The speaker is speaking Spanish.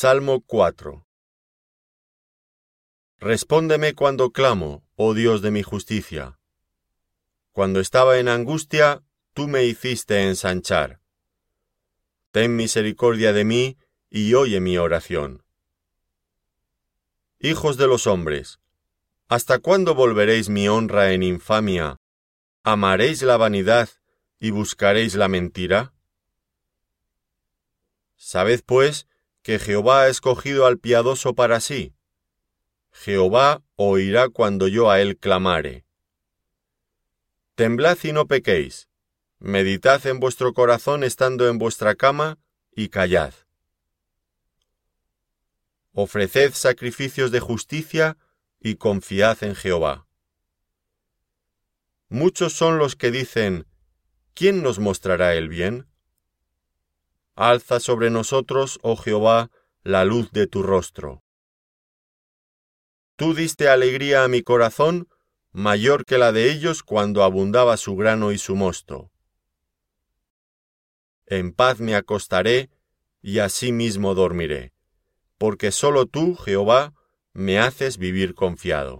Salmo 4 Respóndeme cuando clamo, oh Dios de mi justicia. Cuando estaba en angustia, tú me hiciste ensanchar. Ten misericordia de mí y oye mi oración. Hijos de los hombres, ¿hasta cuándo volveréis mi honra en infamia? ¿Amaréis la vanidad y buscaréis la mentira? Sabed, pues, que Jehová ha escogido al piadoso para sí. Jehová oirá cuando yo a él clamare. Temblad y no pequéis, meditad en vuestro corazón estando en vuestra cama, y callad. Ofreced sacrificios de justicia y confiad en Jehová. Muchos son los que dicen, ¿quién nos mostrará el bien? Alza sobre nosotros, oh Jehová, la luz de tu rostro. Tú diste alegría a mi corazón, mayor que la de ellos cuando abundaba su grano y su mosto. En paz me acostaré, y así mismo dormiré, porque sólo tú, Jehová, me haces vivir confiado.